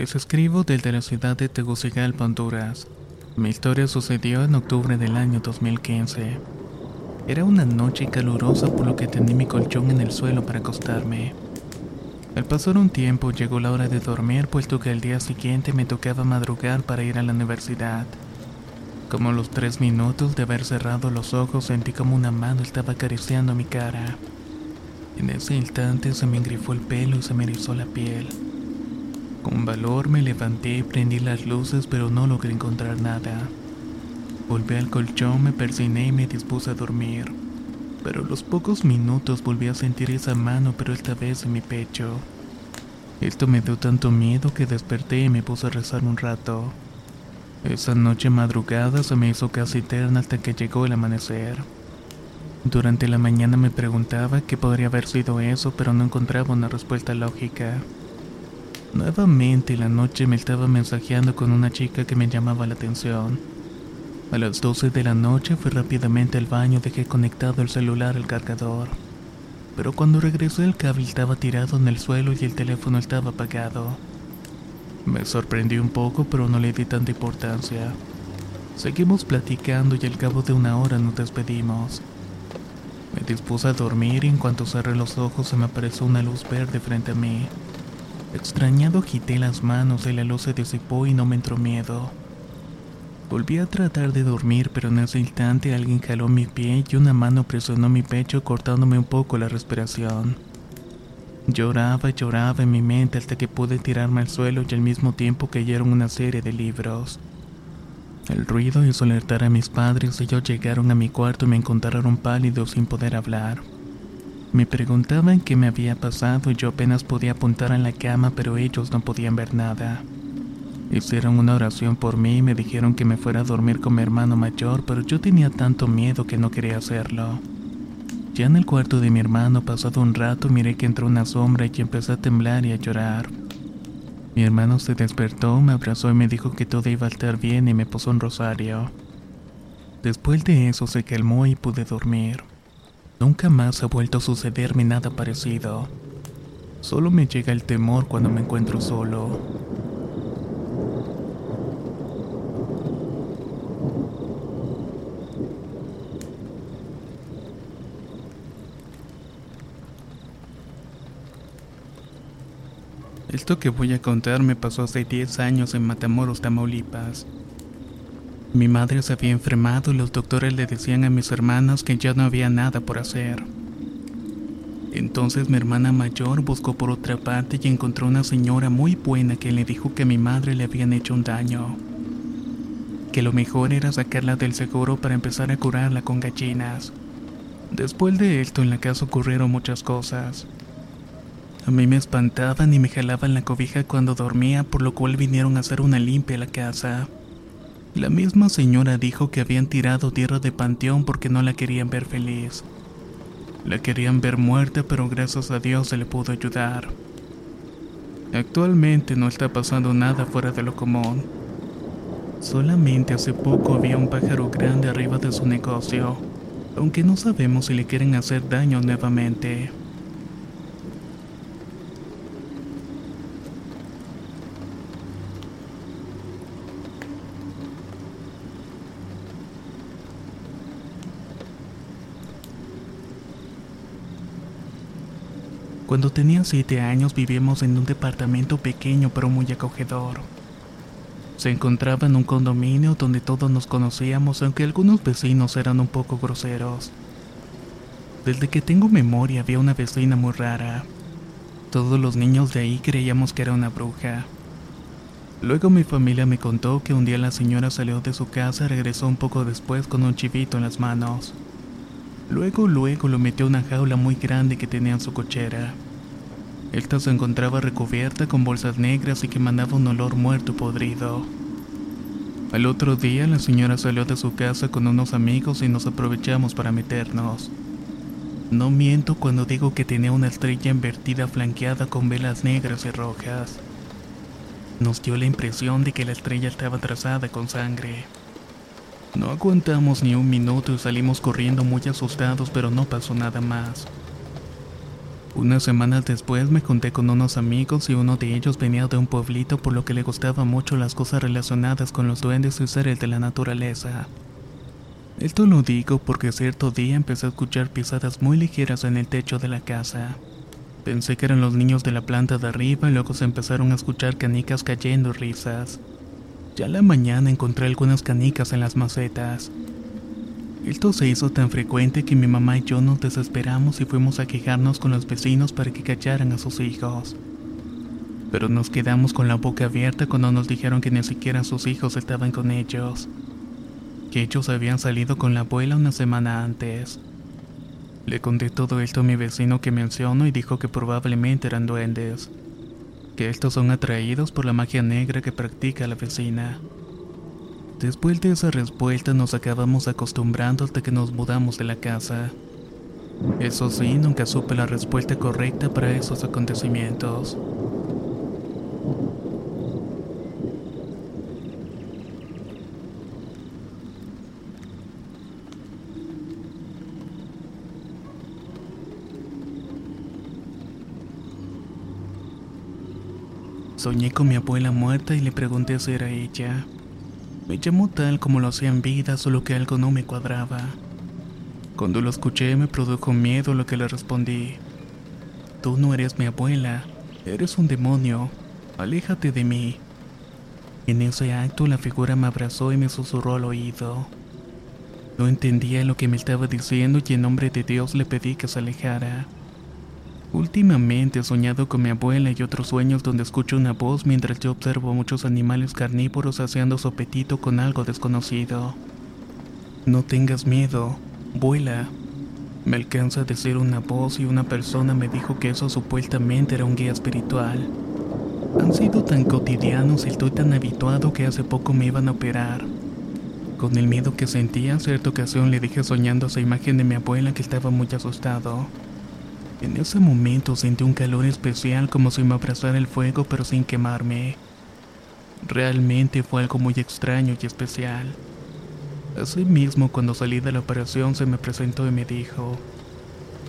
Les escribo desde la ciudad de Tegucigalpa, Honduras. Mi historia sucedió en octubre del año 2015. Era una noche calurosa por lo que tendí mi colchón en el suelo para acostarme. Al pasar un tiempo llegó la hora de dormir puesto que al día siguiente me tocaba madrugar para ir a la universidad. Como a los tres minutos de haber cerrado los ojos sentí como una mano estaba acariciando mi cara. En ese instante se me engrifó el pelo y se me erizó la piel. Con valor me levanté y prendí las luces, pero no logré encontrar nada. Volví al colchón, me persiné y me dispuse a dormir. Pero a los pocos minutos volví a sentir esa mano, pero esta vez en mi pecho. Esto me dio tanto miedo que desperté y me puse a rezar un rato. Esa noche madrugada se me hizo casi eterna hasta que llegó el amanecer. Durante la mañana me preguntaba qué podría haber sido eso, pero no encontraba una respuesta lógica. Nuevamente la noche me estaba mensajeando con una chica que me llamaba la atención. A las 12 de la noche fui rápidamente al baño, dejé conectado el celular al cargador. Pero cuando regresé el cable estaba tirado en el suelo y el teléfono estaba apagado. Me sorprendí un poco, pero no le di tanta importancia. Seguimos platicando y al cabo de una hora nos despedimos. Me dispuse a dormir y en cuanto cerré los ojos se me apareció una luz verde frente a mí. Extrañado agité las manos y la luz se disipó y no me entró miedo. Volví a tratar de dormir, pero en ese instante alguien jaló mi pie y una mano presionó mi pecho cortándome un poco la respiración. Lloraba lloraba en mi mente hasta que pude tirarme al suelo y al mismo tiempo cayeron una serie de libros. El ruido hizo alertar a mis padres y ellos llegaron a mi cuarto y me encontraron pálido sin poder hablar. Me preguntaban qué me había pasado y yo apenas podía apuntar en la cama, pero ellos no podían ver nada. Hicieron una oración por mí y me dijeron que me fuera a dormir con mi hermano mayor, pero yo tenía tanto miedo que no quería hacerlo. Ya en el cuarto de mi hermano, pasado un rato, miré que entró una sombra y empecé a temblar y a llorar. Mi hermano se despertó, me abrazó y me dijo que todo iba a estar bien y me puso un rosario. Después de eso se calmó y pude dormir. Nunca más ha vuelto a sucederme nada parecido. Solo me llega el temor cuando me encuentro solo. Esto que voy a contar me pasó hace 10 años en Matamoros, Tamaulipas. Mi madre se había enfermado y los doctores le decían a mis hermanas que ya no había nada por hacer. Entonces mi hermana mayor buscó por otra parte y encontró una señora muy buena que le dijo que a mi madre le habían hecho un daño. Que lo mejor era sacarla del seguro para empezar a curarla con gallinas. Después de esto en la casa ocurrieron muchas cosas. A mí me espantaban y me jalaban la cobija cuando dormía, por lo cual vinieron a hacer una limpia a la casa. La misma señora dijo que habían tirado tierra de panteón porque no la querían ver feliz. La querían ver muerta, pero gracias a Dios se le pudo ayudar. Actualmente no está pasando nada fuera de lo común. Solamente hace poco había un pájaro grande arriba de su negocio, aunque no sabemos si le quieren hacer daño nuevamente. Cuando tenía siete años vivíamos en un departamento pequeño pero muy acogedor. Se encontraba en un condominio donde todos nos conocíamos, aunque algunos vecinos eran un poco groseros. Desde que tengo memoria había una vecina muy rara. Todos los niños de ahí creíamos que era una bruja. Luego mi familia me contó que un día la señora salió de su casa y regresó un poco después con un chivito en las manos. Luego, luego lo metió en una jaula muy grande que tenía en su cochera. Esta se encontraba recubierta con bolsas negras y que mandaba un olor muerto podrido. Al otro día la señora salió de su casa con unos amigos y nos aprovechamos para meternos. No miento cuando digo que tenía una estrella invertida flanqueada con velas negras y rojas. Nos dio la impresión de que la estrella estaba trazada con sangre. No aguantamos ni un minuto y salimos corriendo muy asustados, pero no pasó nada más. Unas semanas después me junté con unos amigos y uno de ellos venía de un pueblito por lo que le gustaban mucho las cosas relacionadas con los duendes y seres de la naturaleza. Esto lo digo porque cierto día empecé a escuchar pisadas muy ligeras en el techo de la casa. Pensé que eran los niños de la planta de arriba y luego se empezaron a escuchar canicas cayendo risas. Ya la mañana encontré algunas canicas en las macetas. Esto se hizo tan frecuente que mi mamá y yo nos desesperamos y fuimos a quejarnos con los vecinos para que callaran a sus hijos. Pero nos quedamos con la boca abierta cuando nos dijeron que ni siquiera sus hijos estaban con ellos. Que ellos habían salido con la abuela una semana antes. Le conté todo esto a mi vecino que mencionó y dijo que probablemente eran duendes. Estos son atraídos por la magia negra que practica la vecina. Después de esa respuesta nos acabamos acostumbrando hasta que nos mudamos de la casa. Eso sí, nunca supe la respuesta correcta para esos acontecimientos. Soñé con mi abuela muerta y le pregunté si era ella. Me llamó tal como lo hacía en vida, solo que algo no me cuadraba. Cuando lo escuché me produjo miedo lo que le respondí. Tú no eres mi abuela, eres un demonio, aléjate de mí. En ese acto la figura me abrazó y me susurró al oído. No entendía lo que me estaba diciendo y en nombre de Dios le pedí que se alejara. Últimamente he soñado con mi abuela y otros sueños donde escucho una voz mientras yo observo muchos animales carnívoros haciendo su apetito con algo desconocido. No tengas miedo, vuela. Me alcanza a decir una voz y una persona me dijo que eso supuestamente era un guía espiritual. Han sido tan cotidianos y estoy tan habituado que hace poco me iban a operar. Con el miedo que sentía en cierta ocasión le dije soñando esa imagen de mi abuela que estaba muy asustado. En ese momento sentí un calor especial como si me abrazara el fuego pero sin quemarme. Realmente fue algo muy extraño y especial. Asimismo, cuando salí de la operación se me presentó y me dijo,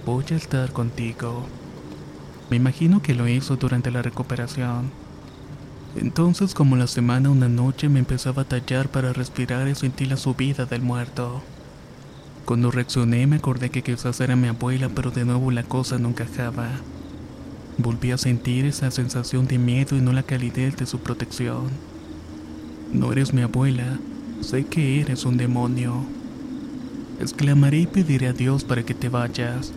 voy a estar contigo. Me imagino que lo hizo durante la recuperación. Entonces, como la semana una noche me empezaba a tallar para respirar y sentí la subida del muerto. Cuando reaccioné me acordé que quizás era mi abuela, pero de nuevo la cosa no encajaba. Volví a sentir esa sensación de miedo y no la calidez de su protección. No eres mi abuela, sé que eres un demonio. Exclamaré y pediré a Dios para que te vayas.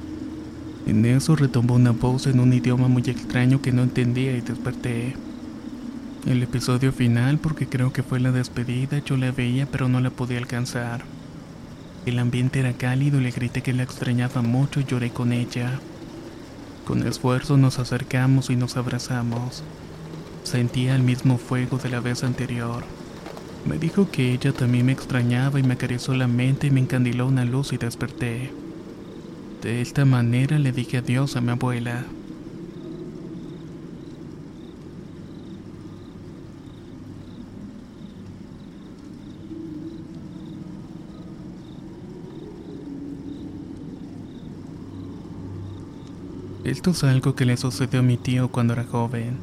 En eso retomó una voz en un idioma muy extraño que no entendía y desperté. El episodio final, porque creo que fue la despedida, yo la veía pero no la podía alcanzar. El ambiente era cálido y le grité que la extrañaba mucho y lloré con ella. Con esfuerzo nos acercamos y nos abrazamos. Sentía el mismo fuego de la vez anterior. Me dijo que ella también me extrañaba y me acarició la mente y me encandiló una luz y desperté. De esta manera le dije adiós a mi abuela. Esto es algo que le sucedió a mi tío cuando era joven.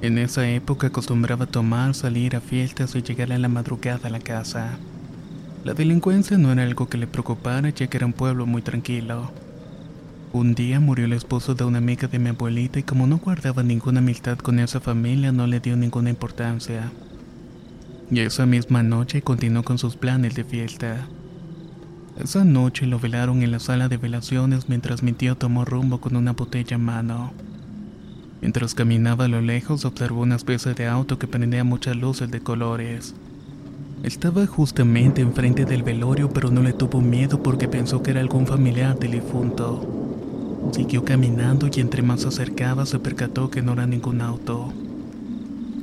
En esa época acostumbraba tomar, salir a fiestas y llegar a la madrugada a la casa. La delincuencia no era algo que le preocupara ya que era un pueblo muy tranquilo. Un día murió el esposo de una amiga de mi abuelita y como no guardaba ninguna amistad con esa familia no le dio ninguna importancia. Y esa misma noche continuó con sus planes de fiesta. Esa noche lo velaron en la sala de velaciones mientras mi tío tomó rumbo con una botella en mano. Mientras caminaba a lo lejos observó una especie de auto que prendía muchas luces de colores. Estaba justamente enfrente del velorio pero no le tuvo miedo porque pensó que era algún familiar del difunto. Siguió caminando y entre más se acercaba se percató que no era ningún auto.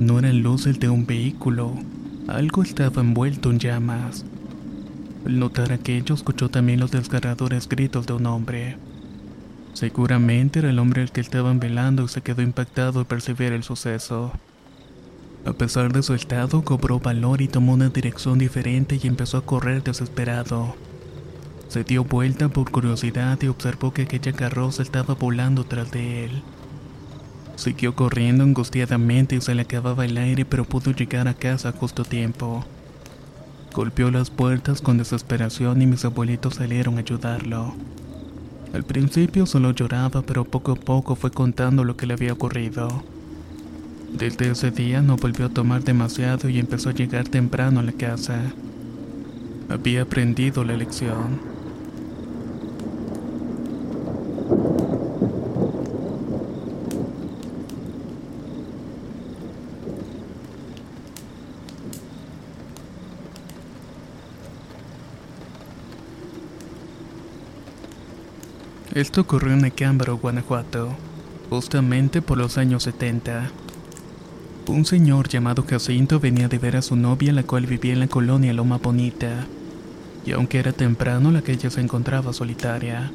No eran luces de un vehículo, algo estaba envuelto en llamas. Al notar aquello escuchó también los desgarradores gritos de un hombre. Seguramente era el hombre al que estaban velando y se quedó impactado al percibir el suceso. A pesar de su estado, cobró valor y tomó una dirección diferente y empezó a correr desesperado. Se dio vuelta por curiosidad y observó que aquella carroza estaba volando tras de él. Siguió corriendo angustiadamente y se le acababa el aire, pero pudo llegar a casa justo a tiempo. Golpeó las puertas con desesperación y mis abuelitos salieron a ayudarlo. Al principio solo lloraba, pero poco a poco fue contando lo que le había ocurrido. Desde ese día no volvió a tomar demasiado y empezó a llegar temprano a la casa. Había aprendido la lección. Esto ocurrió en Acámbaro, Guanajuato, justamente por los años 70. Un señor llamado Jacinto venía de ver a su novia, la cual vivía en la colonia Loma Bonita, y aunque era temprano, la ella se encontraba solitaria.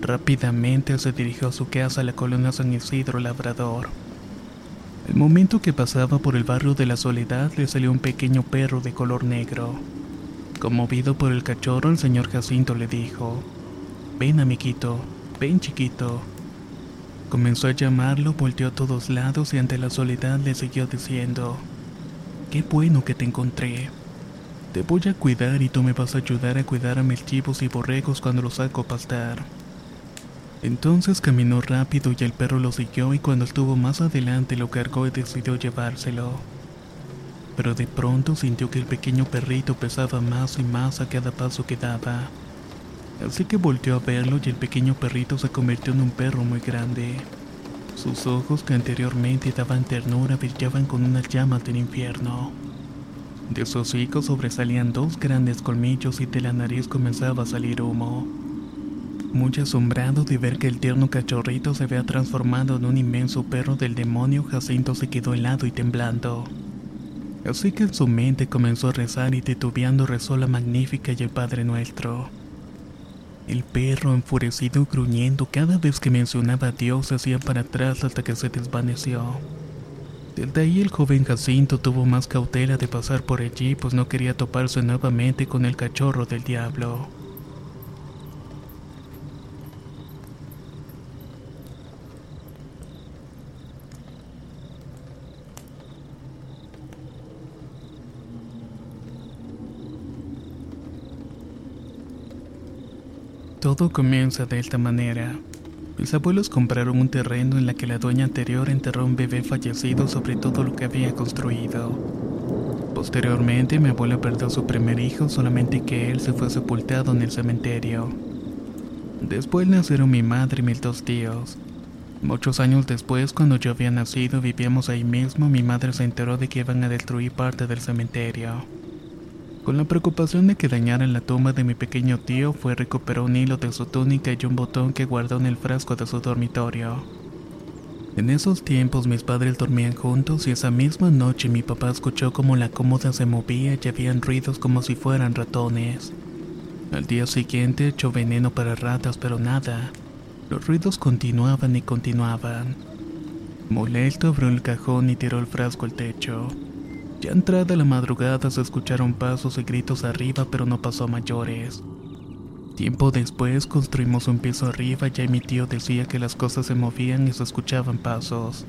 Rápidamente se dirigió a su casa, la colonia San Isidro Labrador. El momento que pasaba por el barrio de la Soledad le salió un pequeño perro de color negro. Conmovido por el cachorro, el señor Jacinto le dijo, Ven, amiguito, ven, chiquito. Comenzó a llamarlo, volteó a todos lados y ante la soledad le siguió diciendo, Qué bueno que te encontré. Te voy a cuidar y tú me vas a ayudar a cuidar a mis chivos y borregos cuando los saco a pastar. Entonces caminó rápido y el perro lo siguió y cuando estuvo más adelante lo cargó y decidió llevárselo. Pero de pronto sintió que el pequeño perrito pesaba más y más a cada paso que daba. Así que volteó a verlo y el pequeño perrito se convirtió en un perro muy grande. Sus ojos que anteriormente daban ternura brillaban con unas llamas del infierno. De sus hocico sobresalían dos grandes colmillos y de la nariz comenzaba a salir humo. Muy asombrado de ver que el tierno cachorrito se había transformado en un inmenso perro del demonio, Jacinto se quedó helado y temblando. Así que en su mente comenzó a rezar y titubeando rezó la magnífica y el Padre Nuestro. El perro, enfurecido y gruñendo cada vez que mencionaba a Dios, se hacía para atrás hasta que se desvaneció. Desde ahí el joven Jacinto tuvo más cautela de pasar por allí, pues no quería toparse nuevamente con el cachorro del diablo. Todo comienza de esta manera. Mis abuelos compraron un terreno en la que la dueña anterior enterró un bebé fallecido sobre todo lo que había construido. Posteriormente, mi abuela perdió a su primer hijo, solamente que él se fue sepultado en el cementerio. Después nacieron mi madre y mis dos tíos. Muchos años después, cuando yo había nacido vivíamos ahí mismo, mi madre se enteró de que iban a destruir parte del cementerio. Con la preocupación de que dañaran la tumba de mi pequeño tío, fue recuperó un hilo de su túnica y un botón que guardó en el frasco de su dormitorio. En esos tiempos mis padres dormían juntos y esa misma noche mi papá escuchó como la cómoda se movía y habían ruidos como si fueran ratones. Al día siguiente echó veneno para ratas, pero nada. Los ruidos continuaban y continuaban. Molesto abrió el cajón y tiró el frasco al techo. Ya entrada la madrugada se escucharon pasos y gritos arriba, pero no pasó a mayores. Tiempo después construimos un piso arriba y mi tío decía que las cosas se movían y se escuchaban pasos.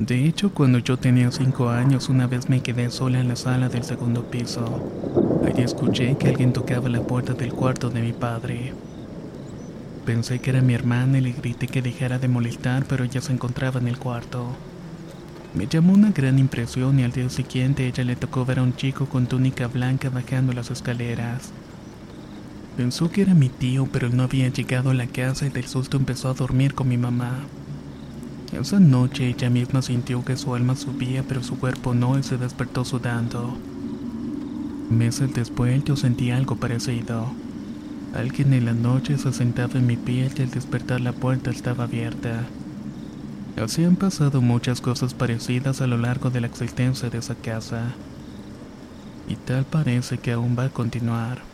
De hecho, cuando yo tenía cinco años, una vez me quedé sola en la sala del segundo piso. Allí escuché que alguien tocaba la puerta del cuarto de mi padre. Pensé que era mi hermana y le grité que dejara de molestar, pero ella se encontraba en el cuarto. Me llamó una gran impresión y al día siguiente ella le tocó ver a un chico con túnica blanca bajando las escaleras. Pensó que era mi tío, pero él no había llegado a la casa y del susto empezó a dormir con mi mamá. Esa noche ella misma sintió que su alma subía, pero su cuerpo no y se despertó sudando. Meses después yo sentí algo parecido. Alguien en la noche se sentaba en mi piel y al despertar la puerta estaba abierta. Así han pasado muchas cosas parecidas a lo largo de la existencia de esa casa. Y tal parece que aún va a continuar.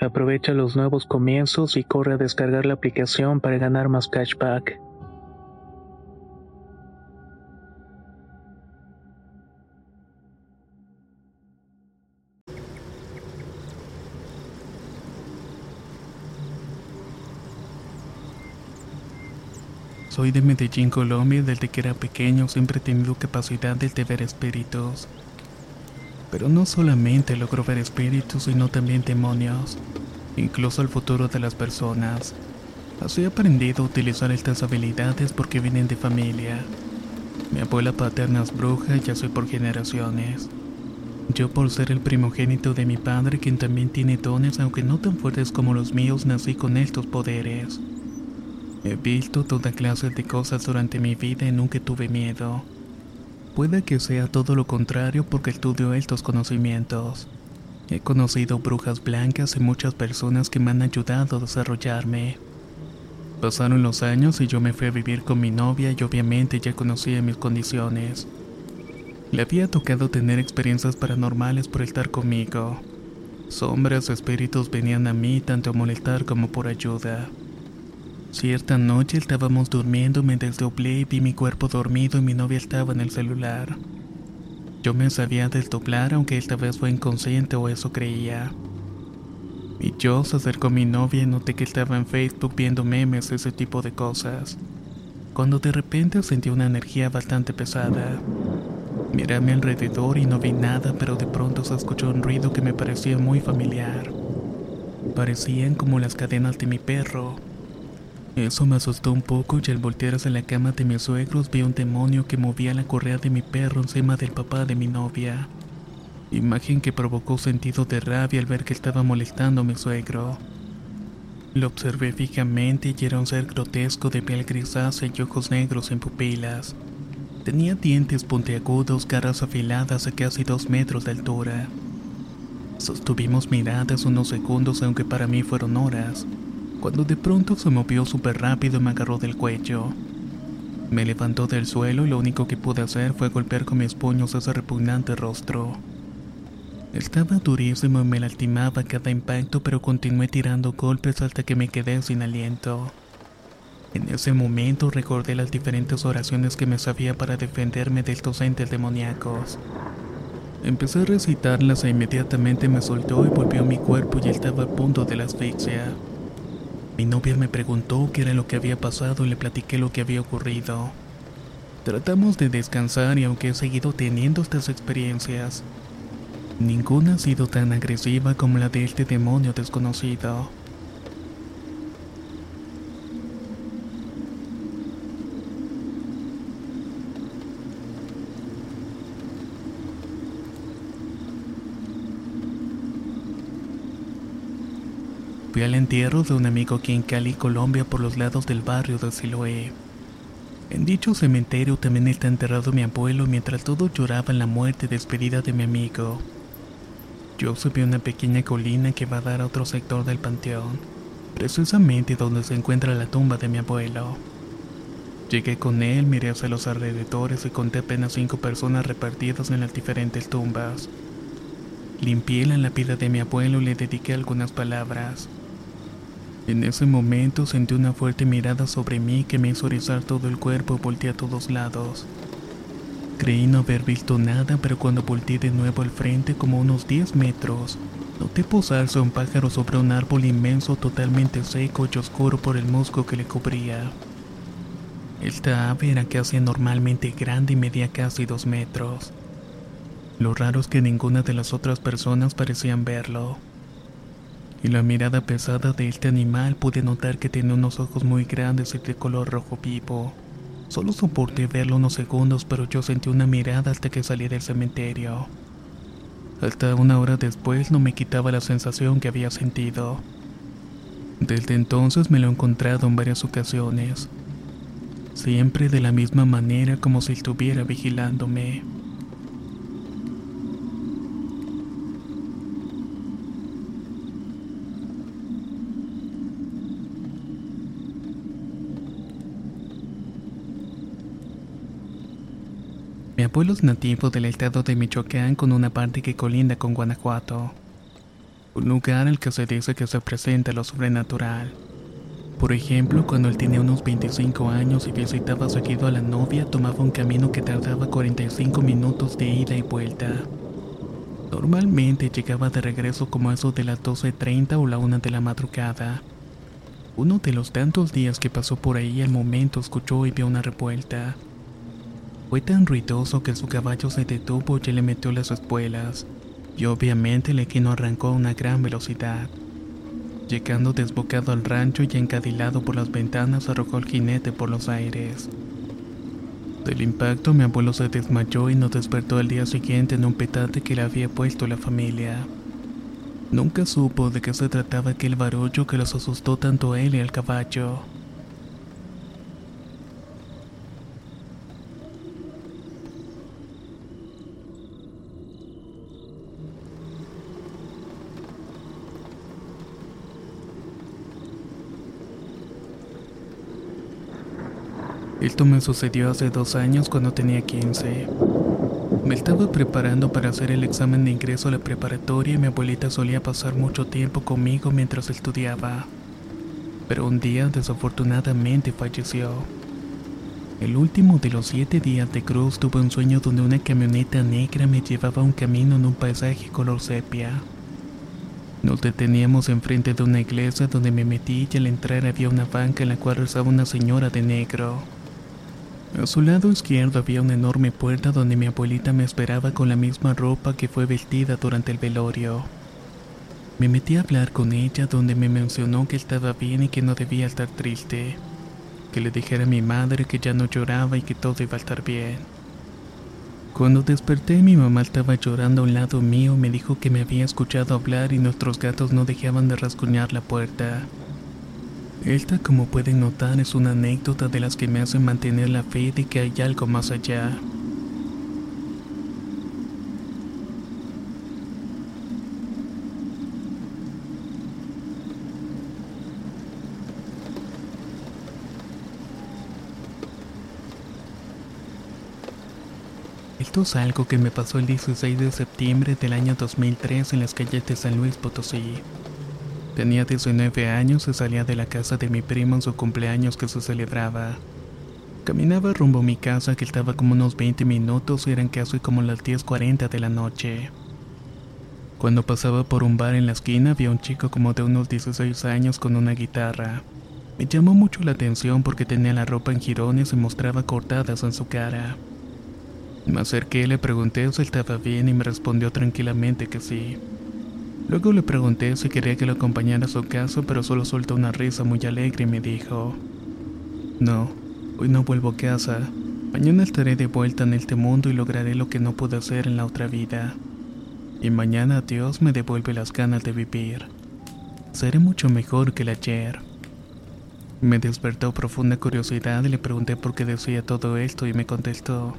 Aprovecha los nuevos comienzos y corre a descargar la aplicación para ganar más cashback. Soy de Medellín, Colombia, desde que era pequeño siempre he tenido capacidad de ver espíritus. Pero no solamente logro ver espíritus, sino también demonios, incluso el futuro de las personas. Así he aprendido a utilizar estas habilidades porque vienen de familia. Mi abuela paterna es bruja y soy por generaciones. Yo por ser el primogénito de mi padre, quien también tiene dones, aunque no tan fuertes como los míos, nací con estos poderes. He visto toda clase de cosas durante mi vida y nunca tuve miedo. Puede que sea todo lo contrario porque estudio estos conocimientos. He conocido brujas blancas y muchas personas que me han ayudado a desarrollarme. Pasaron los años y yo me fui a vivir con mi novia y obviamente ya conocía mis condiciones. Le había tocado tener experiencias paranormales por estar conmigo. Sombras o espíritus venían a mí tanto a molestar como por ayuda. Cierta noche estábamos durmiendo, me desdoblé y vi mi cuerpo dormido y mi novia estaba en el celular. Yo me sabía desdoblar aunque esta vez fue inconsciente o eso creía. Y yo se acercó a mi novia y noté que estaba en Facebook viendo memes, ese tipo de cosas. Cuando de repente sentí una energía bastante pesada. Miré a mi alrededor y no vi nada, pero de pronto se escuchó un ruido que me parecía muy familiar. parecían como las cadenas de mi perro. Eso me asustó un poco y al voltear hacia la cama de mis suegros vi un demonio que movía la correa de mi perro encima del papá de mi novia. Imagen que provocó sentido de rabia al ver que estaba molestando a mi suegro. Lo observé fijamente y era un ser grotesco de piel grisácea y ojos negros en pupilas. Tenía dientes puntiagudos, garras afiladas a casi dos metros de altura. Sostuvimos miradas unos segundos, aunque para mí fueron horas cuando de pronto se movió súper rápido y me agarró del cuello. Me levantó del suelo y lo único que pude hacer fue golpear con mis puños ese repugnante rostro. Estaba durísimo y me lastimaba cada impacto, pero continué tirando golpes hasta que me quedé sin aliento. En ese momento recordé las diferentes oraciones que me sabía para defenderme de estos entes demoníacos. Empecé a recitarlas e inmediatamente me soltó y volvió mi cuerpo y estaba a punto de la asfixia. Mi novia me preguntó qué era lo que había pasado y le platiqué lo que había ocurrido. Tratamos de descansar y aunque he seguido teniendo estas experiencias, ninguna ha sido tan agresiva como la de este demonio desconocido. Fui al entierro de un amigo aquí en Cali, Colombia, por los lados del barrio de Siloé. En dicho cementerio también está enterrado mi abuelo mientras todos lloraban la muerte despedida de mi amigo. Yo subí una pequeña colina que va a dar a otro sector del panteón, precisamente donde se encuentra la tumba de mi abuelo. Llegué con él, miré hacia los alrededores y conté apenas cinco personas repartidas en las diferentes tumbas. Limpié la lápida de mi abuelo y le dediqué algunas palabras. En ese momento sentí una fuerte mirada sobre mí que me hizo erizar todo el cuerpo y volteé a todos lados. Creí no haber visto nada, pero cuando volteé de nuevo al frente, como unos 10 metros, noté posarse un pájaro sobre un árbol inmenso totalmente seco y oscuro por el musgo que le cubría. Esta ave era casi anormalmente grande y medía casi dos metros. Lo raro es que ninguna de las otras personas parecían verlo y la mirada pesada de este animal pude notar que tenía unos ojos muy grandes y de color rojo vivo. Solo soporté verlo unos segundos, pero yo sentí una mirada hasta que salí del cementerio. Hasta una hora después no me quitaba la sensación que había sentido. Desde entonces me lo he encontrado en varias ocasiones, siempre de la misma manera como si estuviera vigilándome. Mi abuelo es nativo del estado de Michoacán con una parte que colinda con Guanajuato, un lugar al que se dice que se presenta lo sobrenatural. Por ejemplo, cuando él tenía unos 25 años y visitaba seguido a la novia, tomaba un camino que tardaba 45 minutos de ida y vuelta. Normalmente llegaba de regreso como eso de las 12.30 o la 1 de la madrugada. Uno de los tantos días que pasó por ahí al momento escuchó y vio una revuelta. Fue tan ruidoso que su caballo se detuvo y le metió las espuelas, y obviamente el equino arrancó a una gran velocidad. Llegando desbocado al rancho y encadilado por las ventanas, arrojó el jinete por los aires. Del impacto, mi abuelo se desmayó y nos despertó al día siguiente en un petate que le había puesto la familia. Nunca supo de qué se trataba aquel barullo que los asustó tanto a él y al caballo. Esto me sucedió hace dos años cuando tenía 15. Me estaba preparando para hacer el examen de ingreso a la preparatoria y mi abuelita solía pasar mucho tiempo conmigo mientras estudiaba. Pero un día desafortunadamente falleció. El último de los siete días de cruz tuve un sueño donde una camioneta negra me llevaba un camino en un paisaje color sepia. Nos deteníamos enfrente de una iglesia donde me metí y al entrar había una banca en la cual rezaba una señora de negro. A su lado izquierdo había una enorme puerta donde mi abuelita me esperaba con la misma ropa que fue vestida durante el velorio. Me metí a hablar con ella donde me mencionó que estaba bien y que no debía estar triste. Que le dijera a mi madre que ya no lloraba y que todo iba a estar bien. Cuando desperté mi mamá estaba llorando a un lado mío me dijo que me había escuchado hablar y nuestros gatos no dejaban de rasguñar la puerta. Esta, como pueden notar, es una anécdota de las que me hacen mantener la fe de que hay algo más allá. Esto es algo que me pasó el 16 de septiembre del año 2003 en las calles de San Luis Potosí. Tenía 19 años y salía de la casa de mi primo en su cumpleaños que se celebraba. Caminaba rumbo a mi casa que estaba como unos 20 minutos y eran casi como las 10.40 de la noche. Cuando pasaba por un bar en la esquina vi a un chico como de unos 16 años con una guitarra. Me llamó mucho la atención porque tenía la ropa en jirones y mostraba cortadas en su cara. Me acerqué, le pregunté si estaba bien y me respondió tranquilamente que sí. Luego le pregunté si quería que lo acompañara a su casa, pero solo soltó una risa muy alegre y me dijo, No, hoy no vuelvo a casa. Mañana estaré de vuelta en este mundo y lograré lo que no pude hacer en la otra vida. Y mañana Dios me devuelve las ganas de vivir. Seré mucho mejor que el ayer. Me despertó profunda curiosidad y le pregunté por qué decía todo esto y me contestó,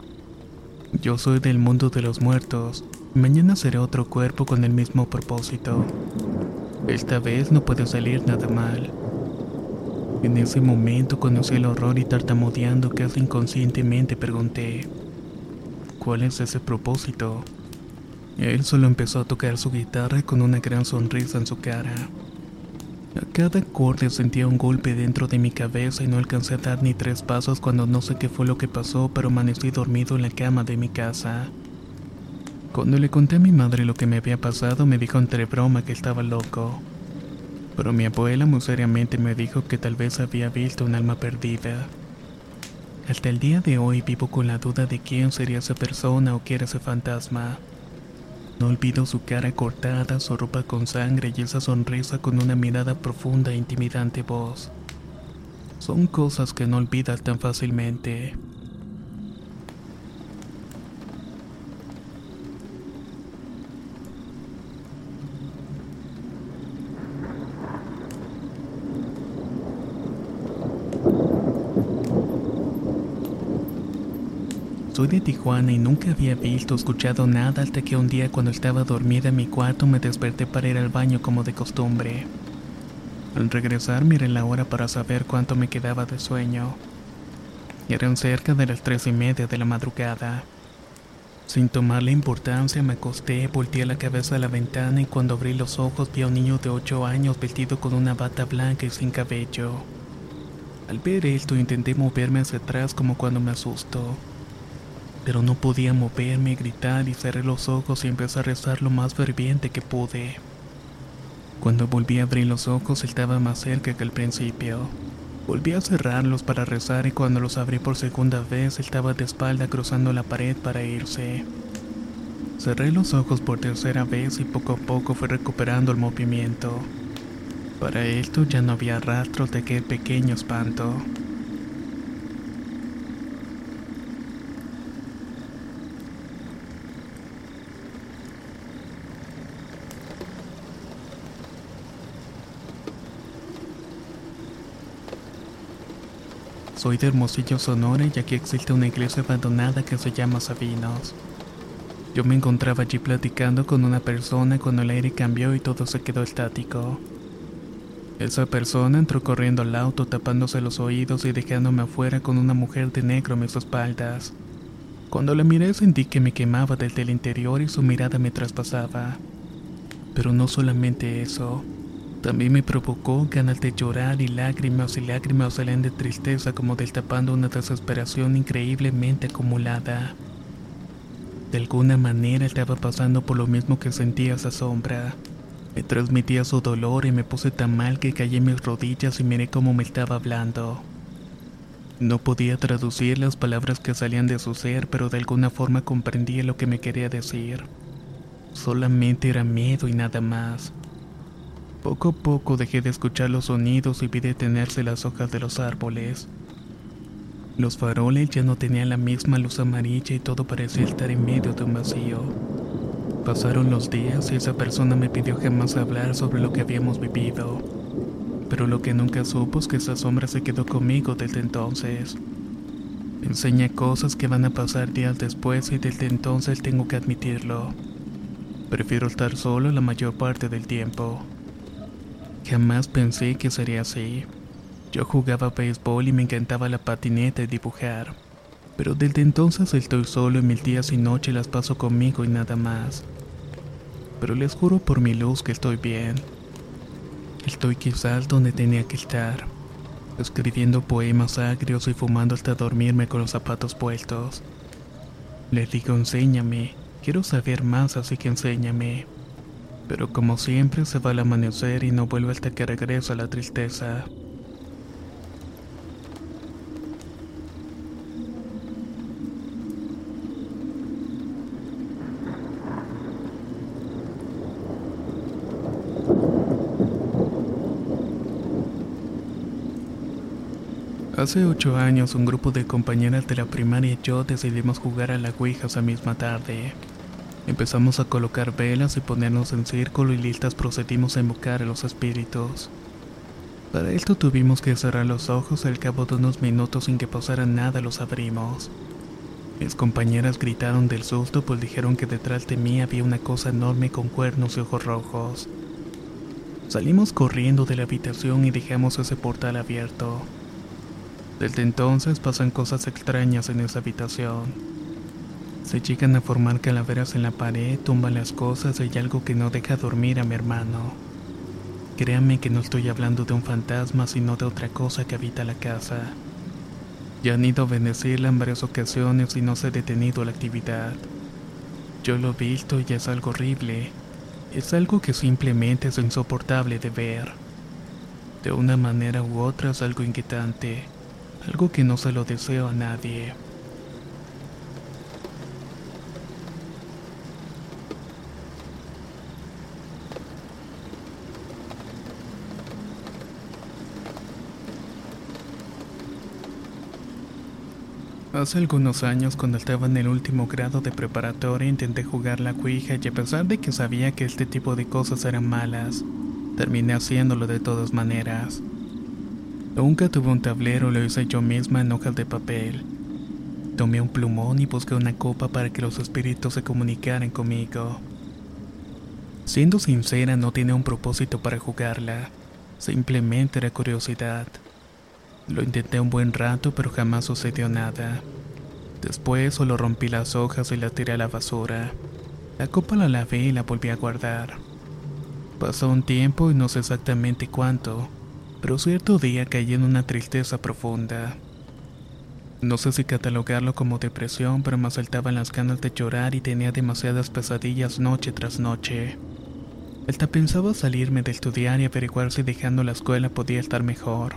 yo soy del mundo de los muertos. Mañana seré otro cuerpo con el mismo propósito. Esta vez no puede salir nada mal. En ese momento conocí el horror y tartamudeando casi inconscientemente pregunté, ¿cuál es ese propósito? Él solo empezó a tocar su guitarra con una gran sonrisa en su cara. A cada acorde sentía un golpe dentro de mi cabeza y no alcancé a dar ni tres pasos cuando no sé qué fue lo que pasó, pero amanecí dormido en la cama de mi casa. Cuando le conté a mi madre lo que me había pasado, me dijo entre broma que estaba loco. Pero mi abuela muy seriamente me dijo que tal vez había visto un alma perdida. Hasta el día de hoy vivo con la duda de quién sería esa persona o qué era ese fantasma. No olvido su cara cortada, su ropa con sangre y esa sonrisa con una mirada profunda e intimidante voz. Son cosas que no olvidas tan fácilmente. Soy de Tijuana y nunca había visto o escuchado nada hasta que un día cuando estaba dormida en mi cuarto me desperté para ir al baño como de costumbre. Al regresar miré la hora para saber cuánto me quedaba de sueño. Eran cerca de las tres y media de la madrugada. Sin tomarle importancia me acosté, volteé la cabeza a la ventana y cuando abrí los ojos vi a un niño de ocho años vestido con una bata blanca y sin cabello. Al ver esto intenté moverme hacia atrás como cuando me asustó pero no podía moverme, gritar y cerré los ojos y empecé a rezar lo más ferviente que pude. Cuando volví a abrir los ojos estaba más cerca que al principio. Volví a cerrarlos para rezar y cuando los abrí por segunda vez estaba de espalda cruzando la pared para irse. Cerré los ojos por tercera vez y poco a poco fui recuperando el movimiento. Para esto ya no había rastros de aquel pequeño espanto. Soy de Hermosillo, Sonora y aquí existe una iglesia abandonada que se llama Sabinos. Yo me encontraba allí platicando con una persona cuando el aire cambió y todo se quedó estático. Esa persona entró corriendo al auto tapándose los oídos y dejándome afuera con una mujer de negro a mis espaldas. Cuando la miré sentí que me quemaba desde el interior y su mirada me traspasaba. Pero no solamente eso. También me provocó ganas de llorar y lágrimas y lágrimas salen de tristeza como destapando una desesperación increíblemente acumulada. De alguna manera estaba pasando por lo mismo que sentía esa sombra. Me transmitía su dolor y me puse tan mal que caí en mis rodillas y miré cómo me estaba hablando. No podía traducir las palabras que salían de su ser, pero de alguna forma comprendía lo que me quería decir. Solamente era miedo y nada más. Poco a poco dejé de escuchar los sonidos y vi detenerse las hojas de los árboles. Los faroles ya no tenían la misma luz amarilla y todo parecía estar en medio de un vacío. Pasaron los días y esa persona me pidió jamás hablar sobre lo que habíamos vivido. Pero lo que nunca supo es que esa sombra se quedó conmigo desde entonces. Me enseña cosas que van a pasar días después y desde entonces tengo que admitirlo. Prefiero estar solo la mayor parte del tiempo. Jamás pensé que sería así. Yo jugaba béisbol y me encantaba la patineta y dibujar. Pero desde entonces estoy solo y mis días y noches las paso conmigo y nada más. Pero les juro por mi luz que estoy bien. Estoy quizás donde tenía que estar, escribiendo poemas agrios y fumando hasta dormirme con los zapatos puestos. Les digo enséñame, quiero saber más así que enséñame. Pero como siempre se va al amanecer y no vuelvo hasta que regreso a la tristeza. Hace ocho años un grupo de compañeras de la primaria y yo decidimos jugar a la Ouija esa misma tarde. Empezamos a colocar velas y ponernos en círculo y listas procedimos a invocar a los espíritus. Para esto tuvimos que cerrar los ojos al cabo de unos minutos sin que pasara nada los abrimos. Mis compañeras gritaron del susto pues dijeron que detrás de mí había una cosa enorme con cuernos y ojos rojos. Salimos corriendo de la habitación y dejamos ese portal abierto. Desde entonces pasan cosas extrañas en esa habitación. Se llegan a formar calaveras en la pared, tumban las cosas hay algo que no deja dormir a mi hermano. Créanme que no estoy hablando de un fantasma, sino de otra cosa que habita la casa. Ya han ido a bendecirla en varias ocasiones y no se ha detenido la actividad. Yo lo he visto y es algo horrible. Es algo que simplemente es insoportable de ver. De una manera u otra es algo inquietante algo que no se lo deseo a nadie. Hace algunos años, cuando estaba en el último grado de preparatoria, intenté jugar la cuija y a pesar de que sabía que este tipo de cosas eran malas, terminé haciéndolo de todas maneras. Nunca tuve un tablero, lo hice yo misma en hojas de papel. Tomé un plumón y busqué una copa para que los espíritus se comunicaran conmigo. Siendo sincera, no tenía un propósito para jugarla, simplemente era curiosidad. Lo intenté un buen rato, pero jamás sucedió nada. Después solo rompí las hojas y la tiré a la basura. La copa la lavé y la volví a guardar. Pasó un tiempo y no sé exactamente cuánto pero cierto día caí en una tristeza profunda. No sé si catalogarlo como depresión, pero me asaltaban las ganas de llorar y tenía demasiadas pesadillas noche tras noche. Hasta pensaba salirme de estudiar y averiguar si dejando la escuela podía estar mejor.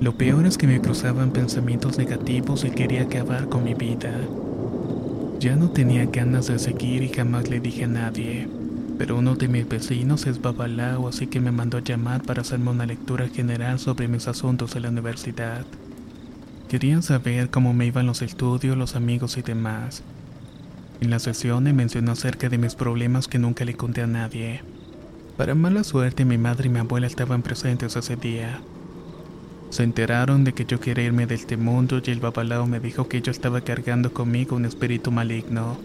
Lo peor es que me cruzaban pensamientos negativos y quería acabar con mi vida. Ya no tenía ganas de seguir y jamás le dije a nadie pero uno de mis vecinos es babalao, así que me mandó a llamar para hacerme una lectura general sobre mis asuntos en la universidad. Querían saber cómo me iban los estudios, los amigos y demás. En la sesión me mencionó acerca de mis problemas que nunca le conté a nadie. Para mala suerte, mi madre y mi abuela estaban presentes ese día. Se enteraron de que yo quería irme de este mundo y el babalao me dijo que yo estaba cargando conmigo un espíritu maligno.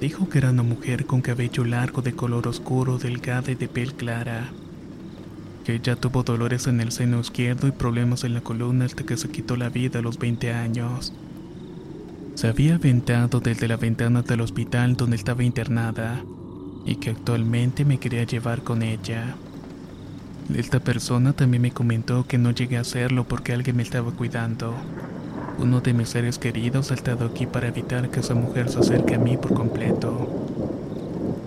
Dijo que era una mujer con cabello largo de color oscuro, delgada y de piel clara. Que ella tuvo dolores en el seno izquierdo y problemas en la columna hasta que se quitó la vida a los 20 años. Se había aventado desde la ventana del hospital donde estaba internada y que actualmente me quería llevar con ella. Esta persona también me comentó que no llegué a hacerlo porque alguien me estaba cuidando uno de mis seres queridos ha estado aquí para evitar que esa mujer se acerque a mí por completo.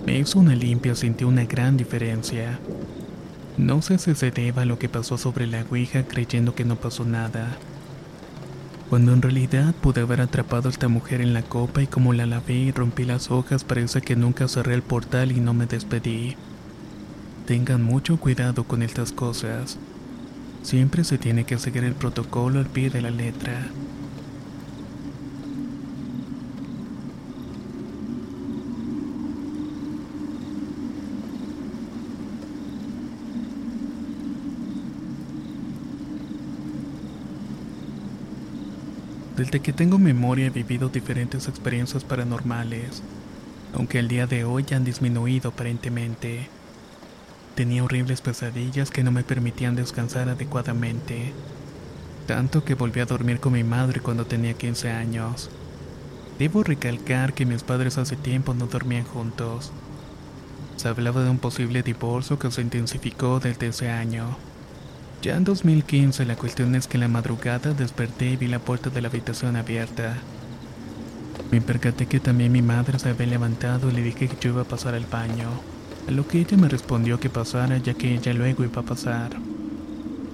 Me hizo una limpia, sentí una gran diferencia. No sé si se deba a lo que pasó sobre la Ouija creyendo que no pasó nada. Cuando en realidad pude haber atrapado a esta mujer en la copa y como la lavé y rompí las hojas parece que nunca cerré el portal y no me despedí. Tengan mucho cuidado con estas cosas. Siempre se tiene que seguir el protocolo al pie de la letra. Desde que tengo memoria he vivido diferentes experiencias paranormales, aunque el día de hoy han disminuido aparentemente. Tenía horribles pesadillas que no me permitían descansar adecuadamente, tanto que volví a dormir con mi madre cuando tenía 15 años. Debo recalcar que mis padres hace tiempo no dormían juntos. Se hablaba de un posible divorcio que se intensificó desde ese año. Ya en 2015 la cuestión es que en la madrugada desperté y vi la puerta de la habitación abierta. Me percaté que también mi madre se había levantado y le dije que yo iba a pasar al baño, a lo que ella me respondió que pasara ya que ella luego iba a pasar.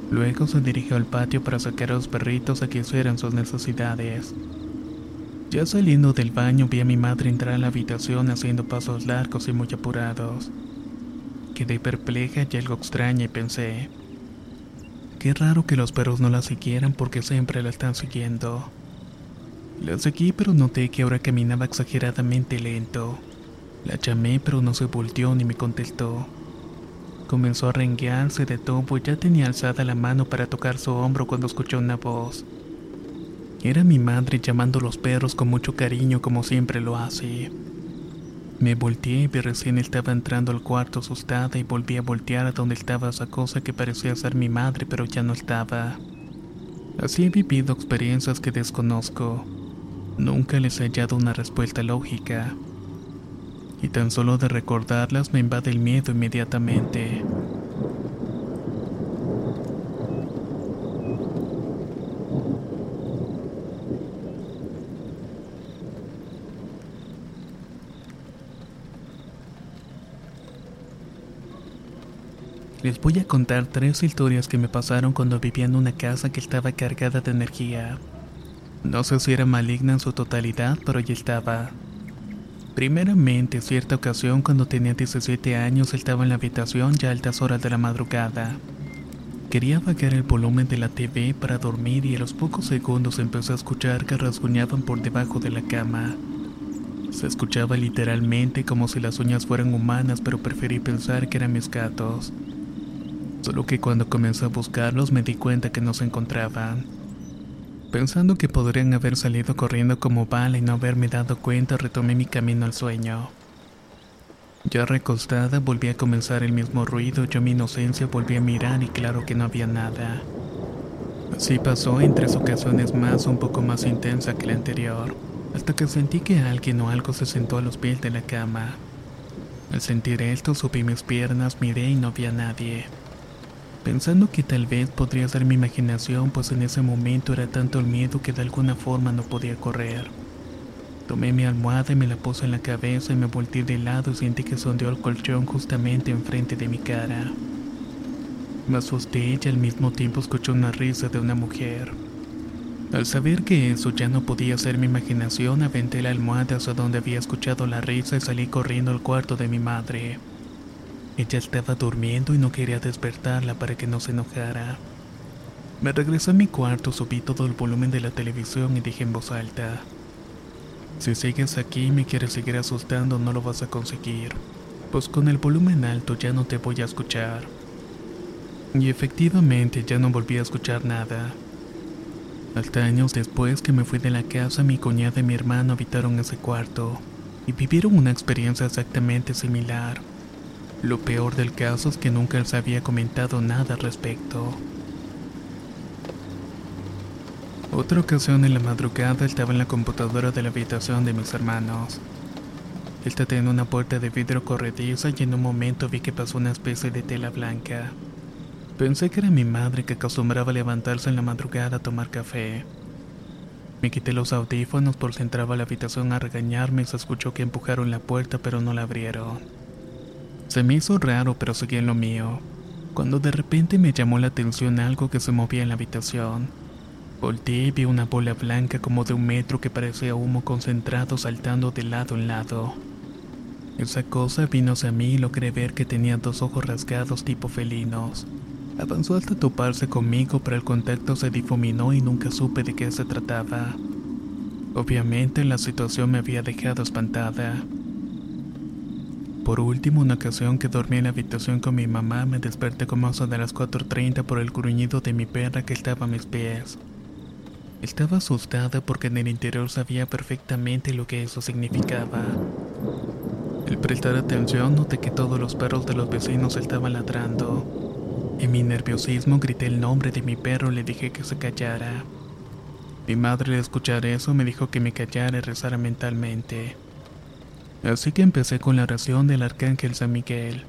Luego se dirigió al patio para sacar a los perritos a que hicieran sus necesidades. Ya saliendo del baño vi a mi madre entrar a la habitación haciendo pasos largos y muy apurados. Quedé perpleja y algo extraña y pensé, Qué raro que los perros no la siguieran porque siempre la están siguiendo. La seguí pero noté que ahora caminaba exageradamente lento. La llamé pero no se volteó ni me contestó. Comenzó a renguear, se detuvo y ya tenía alzada la mano para tocar su hombro cuando escuchó una voz. Era mi madre llamando a los perros con mucho cariño como siempre lo hace. Me volteé y recién estaba entrando al cuarto asustada y volví a voltear a donde estaba esa cosa que parecía ser mi madre pero ya no estaba. Así he vivido experiencias que desconozco. Nunca les he hallado una respuesta lógica. Y tan solo de recordarlas me invade el miedo inmediatamente. Les voy a contar tres historias que me pasaron cuando vivía en una casa que estaba cargada de energía. No sé si era maligna en su totalidad, pero ya estaba. Primeramente, cierta ocasión cuando tenía 17 años estaba en la habitación ya a altas horas de la madrugada. Quería bajar el volumen de la TV para dormir y a los pocos segundos empecé a escuchar que rasguñaban por debajo de la cama. Se escuchaba literalmente como si las uñas fueran humanas, pero preferí pensar que eran mis gatos. Solo que cuando comencé a buscarlos me di cuenta que no se encontraban. Pensando que podrían haber salido corriendo como bala y no haberme dado cuenta, retomé mi camino al sueño. Ya recostada, volví a comenzar el mismo ruido, yo mi inocencia volví a mirar y claro que no había nada. Así pasó en tres ocasiones más, un poco más intensa que la anterior, hasta que sentí que alguien o algo se sentó a los pies de la cama. Al sentir esto, subí mis piernas, miré y no había nadie pensando que tal vez podría ser mi imaginación, pues en ese momento era tanto el miedo que de alguna forma no podía correr. Tomé mi almohada y me la puse en la cabeza y me volteé de lado y sentí que sondeó el colchón justamente enfrente de mi cara. Me asusté y al mismo tiempo escuché una risa de una mujer. Al saber que eso ya no podía ser mi imaginación, aventé la almohada hacia donde había escuchado la risa y salí corriendo al cuarto de mi madre. Ella estaba durmiendo y no quería despertarla para que no se enojara. Me regresé a mi cuarto, subí todo el volumen de la televisión y dije en voz alta, si sigues aquí y me quieres seguir asustando no lo vas a conseguir, pues con el volumen alto ya no te voy a escuchar. Y efectivamente ya no volví a escuchar nada. Hasta años después que me fui de la casa, mi cuñada y mi hermano habitaron ese cuarto y vivieron una experiencia exactamente similar. Lo peor del caso es que nunca les había comentado nada al respecto. Otra ocasión en la madrugada estaba en la computadora de la habitación de mis hermanos. Esta tenía una puerta de vidrio corrediza y en un momento vi que pasó una especie de tela blanca. Pensé que era mi madre que acostumbraba levantarse en la madrugada a tomar café. Me quité los audífonos por si entraba a la habitación a regañarme y se escuchó que empujaron la puerta pero no la abrieron. Se me hizo raro, pero seguí en lo mío, cuando de repente me llamó la atención algo que se movía en la habitación. Volteé y vi una bola blanca como de un metro que parecía humo concentrado saltando de lado en lado. Esa cosa vino hacia mí y logré ver que tenía dos ojos rasgados tipo felinos. Avanzó hasta toparse conmigo, pero el contacto se difuminó y nunca supe de qué se trataba. Obviamente la situación me había dejado espantada. Por último, una ocasión que dormí en la habitación con mi mamá, me desperté como eso de las 4.30 por el gruñido de mi perra que estaba a mis pies. Estaba asustada porque en el interior sabía perfectamente lo que eso significaba. Al prestar atención noté que todos los perros de los vecinos estaban ladrando. En mi nerviosismo grité el nombre de mi perro y le dije que se callara. Mi madre al escuchar eso me dijo que me callara y rezara mentalmente. Así que empecé con la oración del arcángel San Miguel.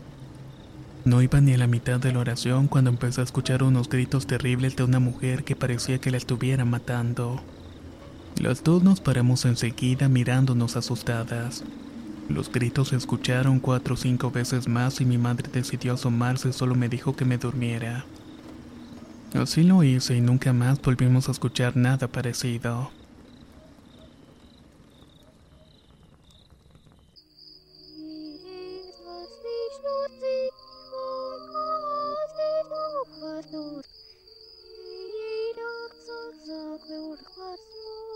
No iba ni a la mitad de la oración cuando empecé a escuchar unos gritos terribles de una mujer que parecía que la estuviera matando. Las dos nos paramos enseguida mirándonos asustadas. Los gritos se escucharon cuatro o cinco veces más y mi madre decidió asomarse y solo me dijo que me durmiera. Así lo hice y nunca más volvimos a escuchar nada parecido. ugly world class.